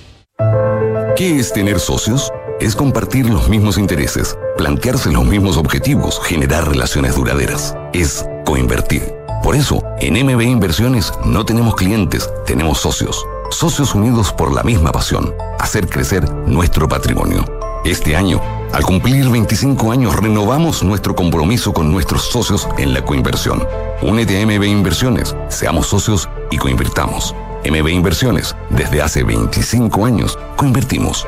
¿Qué es tener socios? Es compartir los mismos intereses, plantearse los mismos objetivos, generar relaciones duraderas. Es coinvertir. Por eso, en MB Inversiones no tenemos clientes, tenemos socios. Socios unidos por la misma pasión, hacer crecer nuestro patrimonio. Este año, al cumplir 25 años, renovamos nuestro compromiso con nuestros socios en la coinversión. Únete a MB Inversiones, seamos socios y coinvirtamos. MB Inversiones, desde hace 25 años, coinvertimos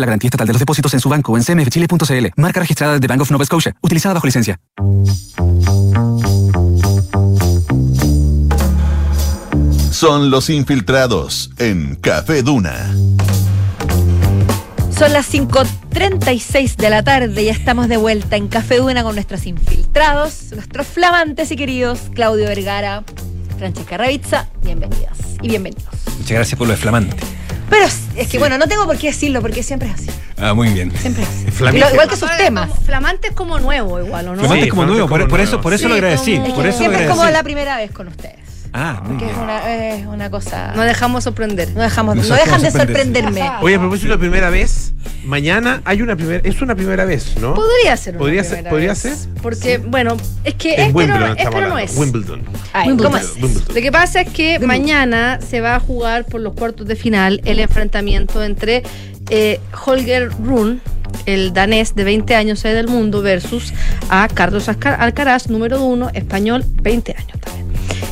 la garantía estatal de los depósitos en su banco o en cmfchile.cl. Marca registrada de Bank of Nova Scotia. Utilizada bajo licencia. Son los infiltrados en Café Duna. Son las 5.36 de la tarde y estamos de vuelta en Café Duna con nuestros infiltrados, nuestros flamantes y queridos Claudio Vergara, Francesca Ravizza. Bienvenidas y bienvenidos. Muchas gracias por lo de flamante. Pero es que bueno, no tengo por qué decirlo porque siempre es así. Ah, muy bien. Siempre es así. Igual que sus temas. Flamante es como nuevo, igual, ¿o no? Flamante es como nuevo, por, eso, por eso Sí, lo agradecí. como- Por eso lo Siempre es como la primera vez con ustedes. Ah, muy Que es una, es una cosa. Nos dejamos sorprender. No, dejamos, Nos no dejan de sorprenderme. Oye, a propósito de primera vez, mañana hay una primera, es una primera vez, ¿no? Podría ser una ¿Podría ser- primera podría vez. ser? Porque, bueno, es que es, pero, Wimbledon pero no es. Wimbledon. Ay, Wimbledon. ¿cómo es? Wimbledon. Lo que pasa es que mañana se va a jugar por los cuartos de final el enfrentamiento entre eh, Holger Rune, el danés de 20 años ahí del mundo, versus a Carlos Alca- Alcaraz, número uno, español, 20 años también.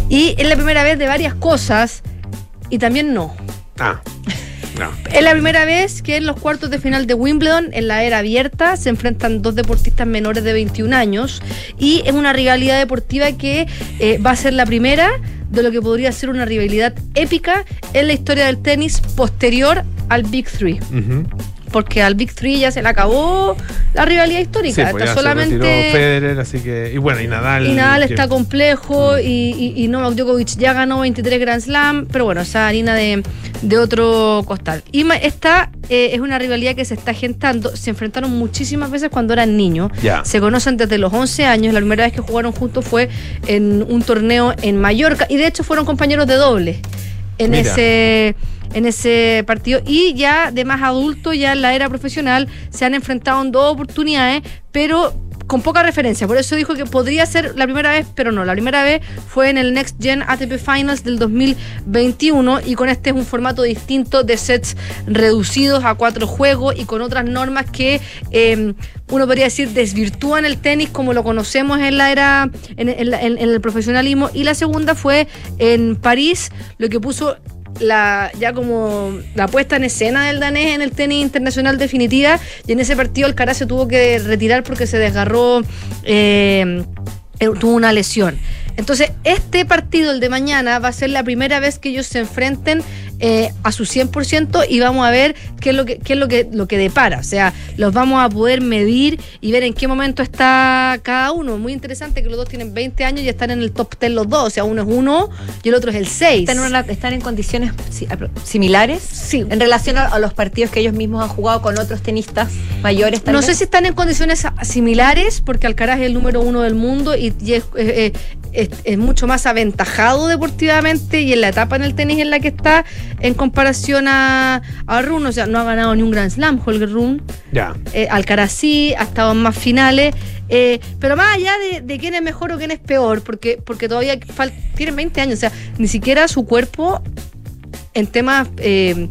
Y es la primera vez de varias cosas y también no. Ah, no. Es la primera vez que en los cuartos de final de Wimbledon, en la era abierta, se enfrentan dos deportistas menores de 21 años y es una rivalidad deportiva que eh, va a ser la primera de lo que podría ser una rivalidad épica en la historia del tenis posterior al Big Three. Ujú. Porque al Big Three ya se le acabó la rivalidad histórica. Sí, pues está solamente. Federer, así que. Y bueno, y Nadal. Y Nadal que- está complejo y, y, y Novak Djokovic ya ganó 23 Grand Slam, pero bueno, esa harina de, de otro costal. Y esta eh, es una rivalidad que se está gentando. Se enfrentaron muchísimas veces cuando eran niños. Ya. Se conocen desde los 11 años. La primera vez que jugaron juntos fue en un torneo en Mallorca y de hecho fueron compañeros de doble en Mira. ese en ese partido. Y ya de más adulto ya en la era profesional se han enfrentado en dos oportunidades pero con poca referencia, por eso dijo que podría ser la primera vez, pero no, la primera vez fue en el Next Gen ATP Finals del 2021 y con este es un formato distinto de sets reducidos a cuatro juegos y con otras normas que eh, uno podría decir desvirtúan el tenis como lo conocemos en la era, en el profesionalismo. Y la segunda fue en París, lo que puso la ya como la puesta en escena del danés en el tenis internacional definitiva y en ese partido Alcaraz se tuvo que retirar porque se desgarró eh, tuvo una lesión. Entonces este partido el de mañana va a ser la primera vez que ellos se enfrenten eh, a su 100% y vamos a ver qué es lo que qué es lo que lo que depara o sea los vamos a poder medir y ver en qué momento está cada uno muy interesante que los dos tienen 20 años y están en el top 10 los dos o sea uno es uno y el otro es el 6 ¿Están en, una- están en condiciones similares? Sí. En relación a, a los partidos que ellos mismos han jugado con otros tenistas mayores tal No vez? sé si están en condiciones similares, porque Alcaraz es el número uno del mundo y, y es, eh, eh, es- es mucho más aventajado deportivamente y en la etapa en el tenis en la que está en comparación a, a Rune. O sea, no ha ganado ni un Grand Slam, Holger Rune. Ya. Eh, Alcaraz sí, ha estado en más finales. eh, pero más allá de, de quién es mejor o quién es peor, porque, porque todavía tienen 20 años, o sea, ni siquiera su cuerpo en temas eh,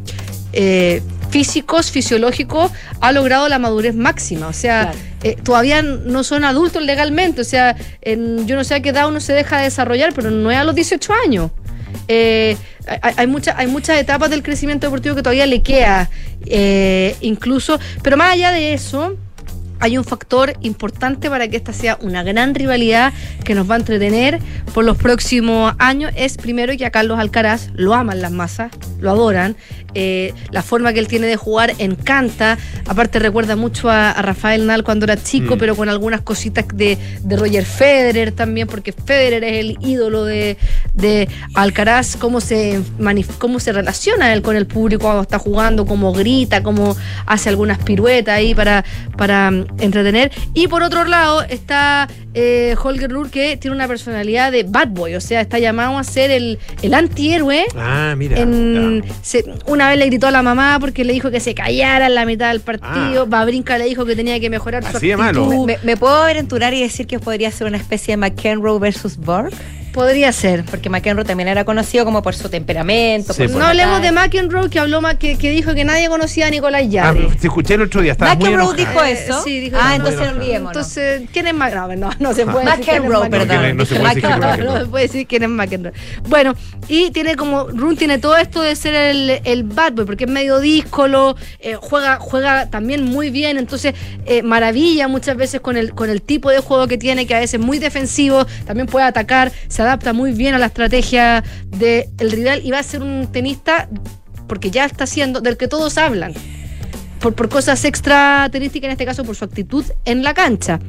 eh, físicos, fisiológicos, ha logrado la madurez máxima. O sea, Claro. eh, todavía no son adultos legalmente. O sea, en- yo no sé a qué edad uno se deja de desarrollar, pero no es a los 18 años. Eh, hay, hay, mucha- hay muchas etapas del crecimiento deportivo que todavía le queda, eh, incluso, pero más allá de eso, hay un factor importante para que esta sea una gran rivalidad que nos va a entretener por los próximos años. Es primero que a Carlos Alcaraz lo aman las masas, lo adoran. eh, la forma que él tiene de jugar encanta. Aparte recuerda mucho a, a Rafael Nadal cuando era chico, Mm. pero con algunas cositas de, de Roger Federer también, porque Federer es el ídolo de, de Alcaraz, cómo se, cómo se relaciona él con el público cuando está jugando, cómo grita, cómo hace algunas piruetas ahí para, para entretener. Y por otro lado está eh, Holger Rune, que tiene una personalidad de bad boy, o sea, está llamado a ser el, el antihéroe. Ah, mira. En- se- una vez le gritó a la mamá porque le dijo que se callara en la mitad del partido. Babrinka le dijo que tenía que mejorar su Ah. Así de malo. actitud. ¿Me, me puedo aventurar y decir que podría ser una especie de McEnroe versus Borg? Podría ser. Porque McEnroe también era conocido como por su temperamento. Sí, por su pues. No hablemos de. McEnroe que habló que, que dijo que nadie conocía a Nicolás Ah, Yarri. te escuché el otro día. Estaba muy McEnroe enojado. dijo eso. sí, dijo ah, entonces Muy olvidémonos. Entonces, ¿quién es McEnroe? No, no se puede decir quién es McEnroe, McEnroe. perdón. No se puede decir quién es No, se puede decir quién es McEnroe. Bueno, y tiene como, Rune tiene todo esto de ser el, el bad boy, porque es medio díscolo, eh, juega, juega también muy bien, entonces eh, maravilla muchas veces con el, con el tipo de juego que tiene, que a veces es muy defensivo, también puede atacar, se adapta muy bien a la estrategia del rival y va a ser un tenista, porque ya está siendo, del que todos hablan por, por cosas extra tenísticas, en este caso por su actitud en la cancha.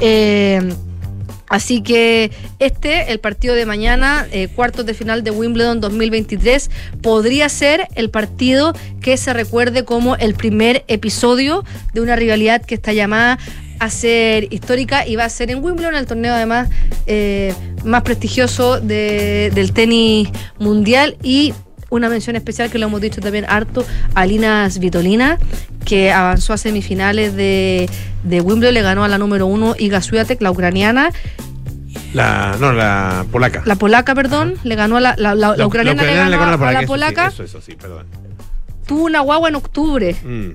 Eh, así que este, el partido de mañana, eh, cuartos de final de Wimbledon 2023, podría ser el partido que se recuerde como el primer episodio de una rivalidad que está llamada a ser histórica y va a ser en Wimbledon, el torneo además eh, más prestigioso de- del tenis mundial y una mención especial que lo hemos dicho también harto a Lina Svitolina, que avanzó a semifinales de, de Wimbledon, le ganó a la número uno Iga Swiatek, la ucraniana, La, no, la polaca. la polaca, perdón, le ganó a la, la, la- la ucraniana, le ganó a, a la eso sí, polaca, Eso, eso, sí, perdón. tuvo una guagua en octubre. Mm.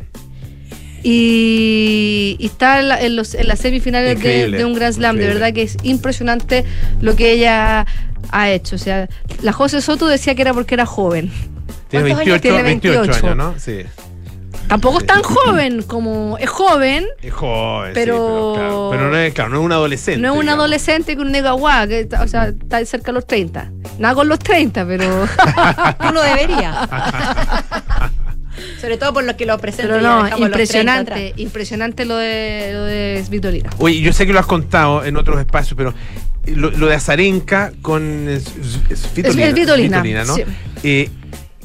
Y, y está en, la- en los, en las semifinales de, un Grand Slam. De verdad que es impresionante lo que ella ha hecho. O sea, la José Soto decía que era porque era joven. Tiene ¿Cuántos 28, años tiene? 28 28. años, ¿no? Sí. Tampoco es tan joven como es joven. Es joven, Pero- sí, pero, claro, pero no es, claro, no es un adolescente. No es un digamos. adolescente con un nega guau, que está- o sea, está cerca de los 30. Nada con los 30, pero. Uno debería. Sobre todo por los que lo presentan. Pero no, dejamos los 30 atrás. impresionante, impresionante lo de, lo de Svitolina. Oye, yo sé que lo has contado en otros espacios, pero lo, lo de Azarenka con Svitolina, ¿no? sí. Eh,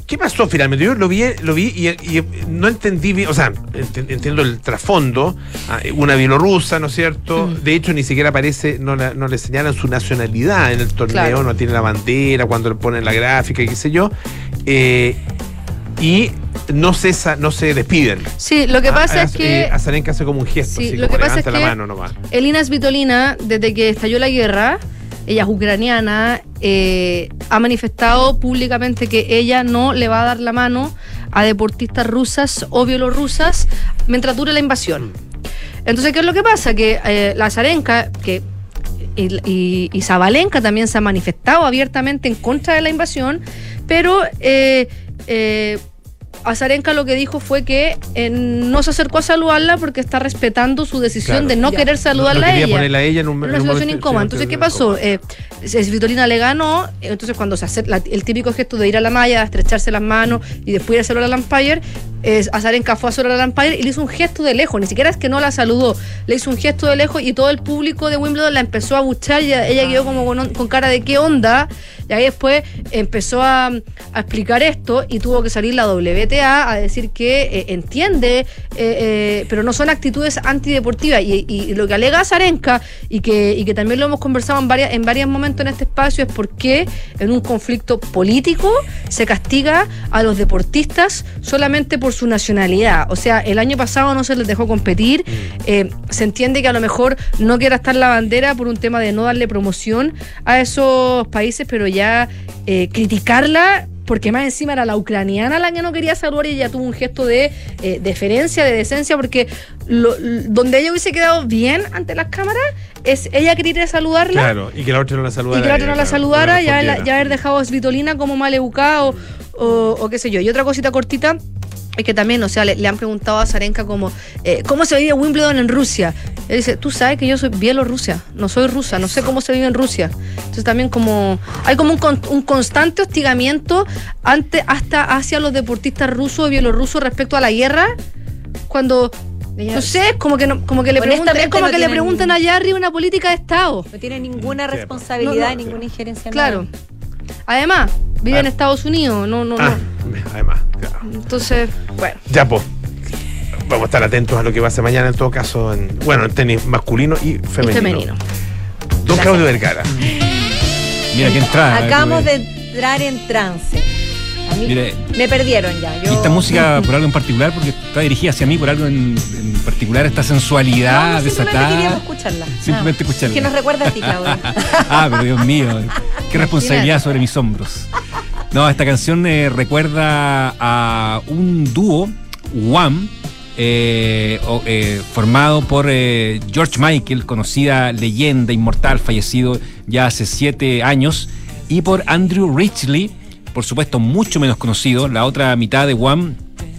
¿Qué pasó finalmente? Yo lo vi, lo vi y, y no entendí bien, o sea, ent- entiendo el trasfondo, ah, una bielorrusa, ¿no es cierto? Mm. De hecho, ni siquiera aparece, no, la- no le señalan su nacionalidad en el torneo, Claro. no tiene la bandera, cuando le ponen la gráfica y qué sé yo. Eh, y no se, no se despiden. Sí, lo que pasa ah, es que. eh, Azarenka hace como un gesto, Sí, así, lo como que pasa es la que mano nomás. Elina Svitolina, desde que estalló la guerra, ella es ucraniana, eh, ha manifestado públicamente que ella no le va a dar la mano a deportistas rusas o bielorrusas mientras dure la invasión. Entonces, ¿qué es lo que pasa? Que eh, la Zarenka, que y, y, y Zabalenka también se ha manifestado abiertamente en contra de la invasión, pero eh, eh, Azarenka lo que dijo fue que eh, no se acercó a saludarla porque está respetando su decisión Claro. de no Ya. querer saludarla no a quería ella. ponerla a ella en un, en una un situación momento- incómoda. Entonces, ¿qué pasó? Eh, Svitolina le ganó, entonces cuando se hace la- el típico gesto de ir a la malla, estrecharse las manos y después ir a saludar al umpire, eh, Azarenka fue a saludar al umpire y le hizo un gesto de lejos, ni siquiera es que no la saludó, le hizo un gesto de lejos y todo el público de Wimbledon la empezó a buchar y ella, ella quedó como con, con cara de qué onda, y ahí después empezó a, a explicar esto y tuvo que salir la WTA a decir que eh, entiende, eh, eh, pero no son actitudes antideportivas. Y, y- y lo que alega Zarenka, y que, y que también lo hemos conversado en varias, en varios momentos en este espacio, es por qué en un conflicto político se castiga a los deportistas solamente por su nacionalidad. O sea, el año pasado no se les dejó competir. eh, se entiende que a lo mejor no quiera estar la bandera por un tema de no darle promoción a esos países, pero ya eh, criticarla porque más encima era la ucraniana la que no quería saludar y ella tuvo un gesto de eh, deferencia, de decencia, porque lo- donde ella hubiese quedado bien ante las cámaras es ella quería saludarla Claro, y que la otra no la saludara. y que la otra no la claro, saludara, no ya, la- ya haber dejado a Svitolina como mal educada o, o- o qué sé yo. Y otra cosita cortita. Es que también, o sea, le, le han preguntado a Zarenka como, eh, ¿cómo se vive Wimbledon en Rusia? Él dice, tú sabes que yo soy bielorrusia, no soy rusa, no sé cómo se vive en Rusia. Entonces también como, hay como un, con- un constante hostigamiento ante, hasta hacia los deportistas rusos y bielorrusos respecto a la guerra, cuando, no sé, es como que, no, como que le preguntan, es como no que le preguntan allá arriba una política de Estado. No tiene ninguna responsabilidad, no, no. ninguna injerencia. en Claro. nada. Además, vive en. Estados Unidos, no, no, Ah, no. además, claro. Entonces, bueno. Ya, pues. Vamos a estar atentos a lo que pase mañana, en todo caso, en, bueno, en tenis masculino y y femenino. femenino. Don Claudio Vergara. Mira qué entrada. Acabamos tuve. de entrar en trance. A mí Mire. me perdieron ya. Yo... Y esta música por algo en particular, porque está dirigida hacia mí por algo en, en particular, esta sensualidad No, simplemente desatada. queríamos escucharla. Simplemente Nada. escucharla. Que nos recuerda a ti, Claudia. ah, pero Dios mío, qué responsabilidad sobre mis hombros. No, esta canción eh, recuerda a un dúo, Wham, eh, eh, formado por eh, George Michael, conocida leyenda inmortal, fallecido ya hace siete años, y por Andrew Ridgely, por supuesto mucho menos conocido, la otra mitad de Wham,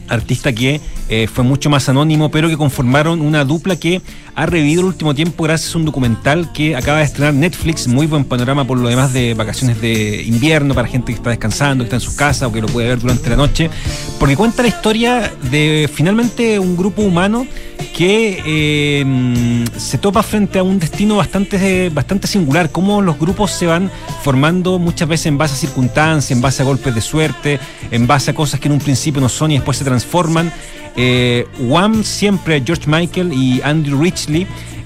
artista que eh, fue mucho más anónimo, pero que conformaron una dupla que ha revivido el último tiempo gracias a un documental que acaba de estrenar Netflix, muy buen panorama por lo demás de vacaciones de invierno para gente que está descansando, que está en sus casas o que lo puede ver durante la noche, porque cuenta la historia de finalmente un grupo humano que eh, se topa frente a un destino bastante, bastante singular, cómo los grupos se van formando muchas veces en base a circunstancias, en base a golpes de suerte, en base a cosas que en un principio no son y después se transforman. Eh, Wham siempre, George Michael y Andrew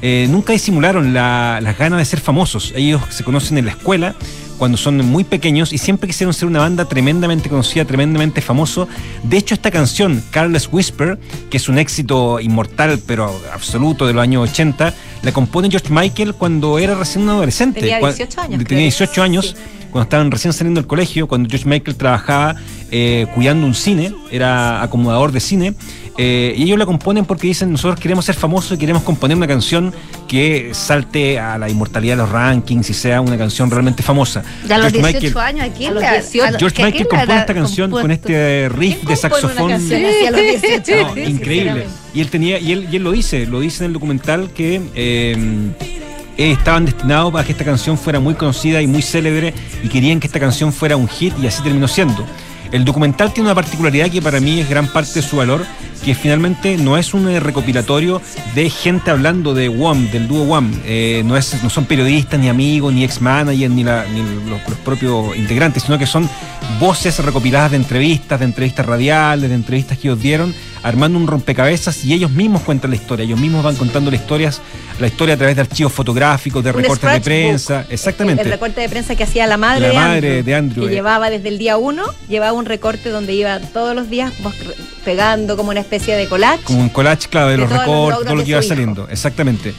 Eh, nunca disimularon la- las ganas de ser famosos. Ellos se conocen en la escuela cuando son muy pequeños y siempre quisieron ser una banda tremendamente conocida, tremendamente famoso. De hecho, esta canción, Careless Whisper, que es un éxito inmortal pero absoluto de los años 80, la compone George Michael cuando era recién un adolescente. Tenía Cua- 18 años, Tenía creo. 18 años. Sí. Cuando estaban recién saliendo del colegio, cuando George Michael trabajaba eh, cuidando un cine, era acomodador de cine, Eh, y ellos la componen porque dicen, nosotros queremos ser famosos y queremos componer una canción que salte a la inmortalidad de los rankings y sea una canción realmente famosa. Ya a los George 18 Michael- años, ¿a quién A los le- 18. a- George ¿a Michael quién le compone esta canción con este riff de saxofón. canción así a los 18? No, increíble. Y él tenía, y él, y él lo dice, lo dice en el documental que eh, eh, estaban destinados a que esta canción fuera muy conocida y muy célebre y querían que esta canción fuera un hit y así terminó siendo. El documental tiene una particularidad que para mí es gran parte de su valor, que finalmente no es un eh, recopilatorio de gente hablando de WAM, del dúo WAM. Eh, no, no son periodistas, ni amigos, ni ex-managers, ni los, los propios integrantes, sino que son voces recopiladas de entrevistas, de entrevistas radiales, de entrevistas que ellos dieron, armando un rompecabezas y ellos mismos cuentan la historia, ellos mismos van contando la historia, la historia a través de archivos fotográficos, de Un recortes de prensa, exactamente. El, el recorte de prensa que hacía la madre, La de, madre Andrew, de Andrew, Que eh. llevaba desde el día uno, llevaba un recorte donde iba todos los días pegando como una especie de collage. Como un collage, claro, de, De los recortes, todo lo que iba hijo. saliendo. Exactamente.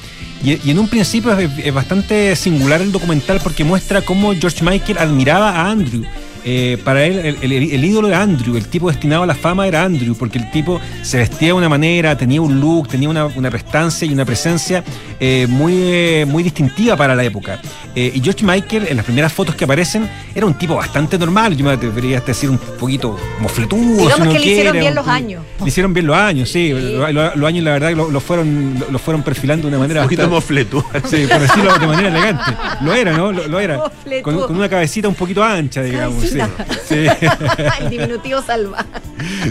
Y, y en un principio es, es bastante singular el documental porque muestra cómo George Michael admiraba a Andrew. Eh, para él, el, ídolo era Andrew, el tipo destinado a la fama era Andrew, porque el tipo se vestía de una manera, tenía un look, tenía una, una prestancia y una presencia eh, muy, eh, muy distintiva para la época. Eh, y George Michael, en las primeras fotos que aparecen, era un tipo bastante normal, yo me debería decir un poquito mofletudo. Digamos si que le hicieron bien un- los años. le hicieron bien los años, sí. Lo- lo- Los, años, la verdad, lo, lo fueron, lo, lo fueron perfilando de una manera Un poquito bastante- mofletúa. Sí, por decirlo de manera elegante. Lo era, ¿no? Lo, lo era. Con, con una cabecita un poquito ancha, digamos. Sí. Sí. el diminutivo salva.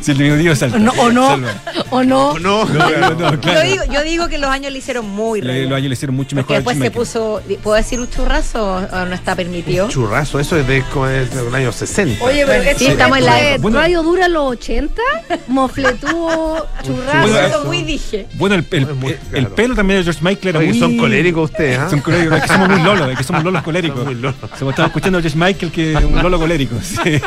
Sí, el diminutivo salta. No, ¿O no? Salva. ¿O no? No, No, no, no, claro. Yo, digo, yo digo que los años le hicieron muy Le- Los años le hicieron mucho mejor. después se puso, ¿puedo decir un churrazo o no está permitido? Churrazo, eso es de es de los años 60. Oye, pero Sí, estamos en la. Bueno. Radio Dura los 80, Mofletúo, churrasco. Bueno, Eso muy dije. Bueno, el, pelo también de George Michael era Oye, muy... son coléricos ustedes, ¿ah? Son coléricos, es que somos muy lolos, es que somos lolos coléricos. Muy lolos. Se me estaba escuchando a George Michael que es un lolo colérico. sí.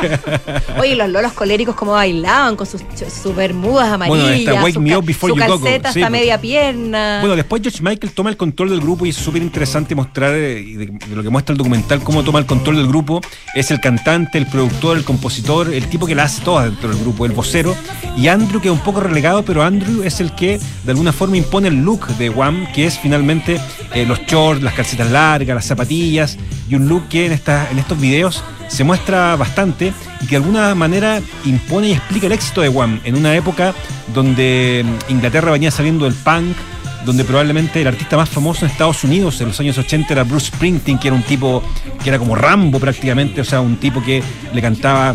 Oye, los lolos coléricos como bailaban con sus, sus bermudas amarillas, Bueno, está Wake su, Me ca- Up Before su You Go Go, calceta sí, hasta media pierna. Bueno, después George Michael el control del grupo y es súper interesante mostrar, eh, lo que muestra el documental, cómo toma el control del grupo. Es el cantante, el productor, el compositor, el tipo que la hace toda dentro del grupo, el vocero. Y Andrew, que es un poco relegado, pero Andrew es el que de alguna forma impone el look de Wham, que es finalmente eh, los shorts, las calcetas largas, las zapatillas, y un look que en, esta, en estos videos se muestra bastante y que de alguna manera impone y explica el éxito de Wham en una época donde mm, Inglaterra venía saliendo del punk, donde probablemente el artista más famoso en Estados Unidos en los años 80 era Bruce Springsteen, que era un tipo que era como Rambo prácticamente, o sea, un tipo que le cantaba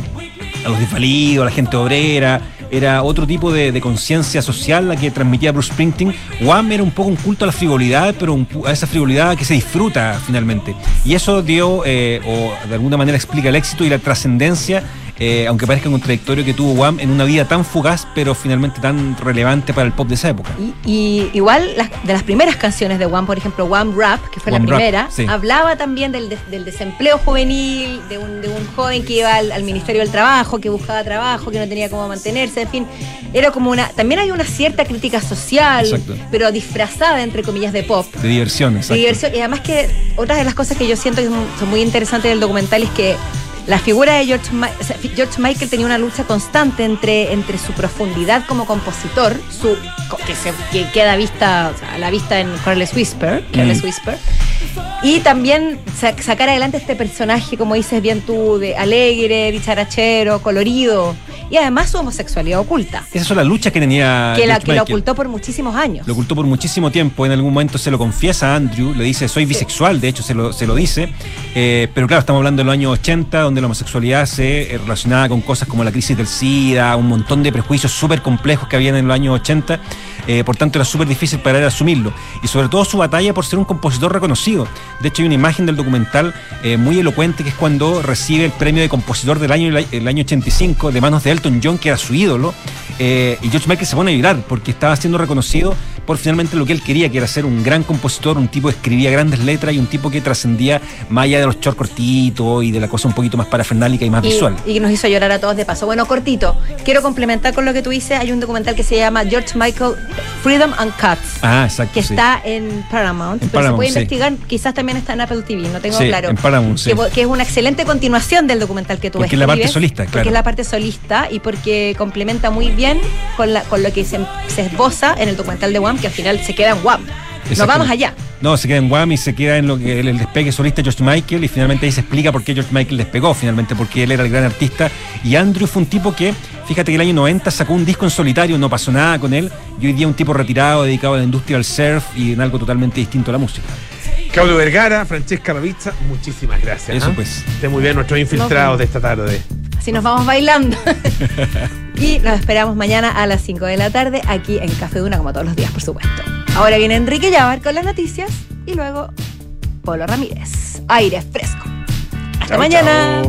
a los desvalidos, a la gente obrera, era otro tipo de, conciencia social la que transmitía Bruce Springsteen. Wham era un poco un culto a la frivolidad, pero un a esa frivolidad que se disfruta finalmente. Y eso dio, eh, o de alguna manera explica el éxito y la trascendencia, eh, aunque parezca contradictorio, que tuvo Wham en una vida tan fugaz, pero finalmente tan relevante para el pop de esa época. Y, y igual las- de las primeras canciones de One, por ejemplo, One Rap, que fue One la Rap, primera, sí. hablaba también del, des- del desempleo juvenil, de un, de un joven que iba al, al Ministerio del Trabajo, que buscaba trabajo, que no tenía cómo mantenerse, en fin. Era como una. También hay una cierta crítica social, Exacto. pero disfrazada, entre comillas, de pop. De diversión, de exacto. diversión. Y además que otras de las cosas que yo siento que son, son muy interesantes del documental es que la figura de George, Michael tenía una lucha constante entre, entre su profundidad como compositor, su que, se, que queda vista, o sea, a la vista en Careless Whisper, Careless Mm. Whisper, y también sa- sacar adelante este personaje, como dices bien tú, de alegre, dicharachero, colorido, y además su homosexualidad oculta, Esas son las luchas que tenía que la, que la Michael. ocultó por muchísimos años. Lo ocultó por muchísimo tiempo. En algún momento se lo confiesa a Andrew. Le dice, soy bisexual. De hecho, se lo, se lo dice. Eh, pero claro, estamos hablando de los años 80, donde la homosexualidad se eh, relacionaba con cosas como la crisis del SIDA, un montón de prejuicios súper complejos que habían en los años 80. Eh, por tanto, era súper difícil para él asumirlo. Y sobre todo su batalla por ser un compositor reconocido. De hecho, hay una imagen del documental eh, muy elocuente que es cuando recibe el premio de compositor del año, el año 85, de manos de Elton John, que era su ídolo. Eh, y George Michael se pone a llorar porque estaba siendo reconocido por finalmente lo que él quería, que era ser un gran compositor, un tipo que escribía grandes letras y un tipo que trascendía más allá de los shorts cortitos y de la cosa un poquito más parafernálica y más y, visual. y que nos hizo llorar a todos de paso. Bueno, cortito, quiero complementar con lo que tú dices. Hay un documental que se llama George Michael Freedom and Cuts. Ah, exacto. Que sí. está en Paramount, En pero Paramount, se puede sí. investigar, quizás también está en Apple TV, no tengo Sí, claro. en Paramount, sí. que, que es una excelente continuación del documental que tú Porque es la parte solista, Porque claro. es la parte solista y porque complementa muy bien con, la, con lo que se, se esboza en el documental de Wham, que al final se queda en Wham. No Exacto. vamos allá. No, se queda en Wham y se queda en lo que el, el despegue solista de George Michael y finalmente ahí se explica por qué George Michael despegó, finalmente porque él era el gran artista y Andrew fue un tipo que, fíjate que el año 90 sacó un disco en solitario, no pasó nada con él y hoy día un tipo retirado, dedicado a la industria del surf y en algo totalmente distinto a la música. Claudio Vergara, Francesca Ravizza, muchísimas gracias. Eso ¿ah? pues. Esté muy bien nuestros infiltrados de esta tarde. Así nos vamos bailando. y nos esperamos mañana a las 5 de la tarde aquí en Café Duna, como todos los días, por supuesto. Ahora viene Enrique Llavar con las noticias y luego Polo Ramírez. Aire fresco. Hasta mañana.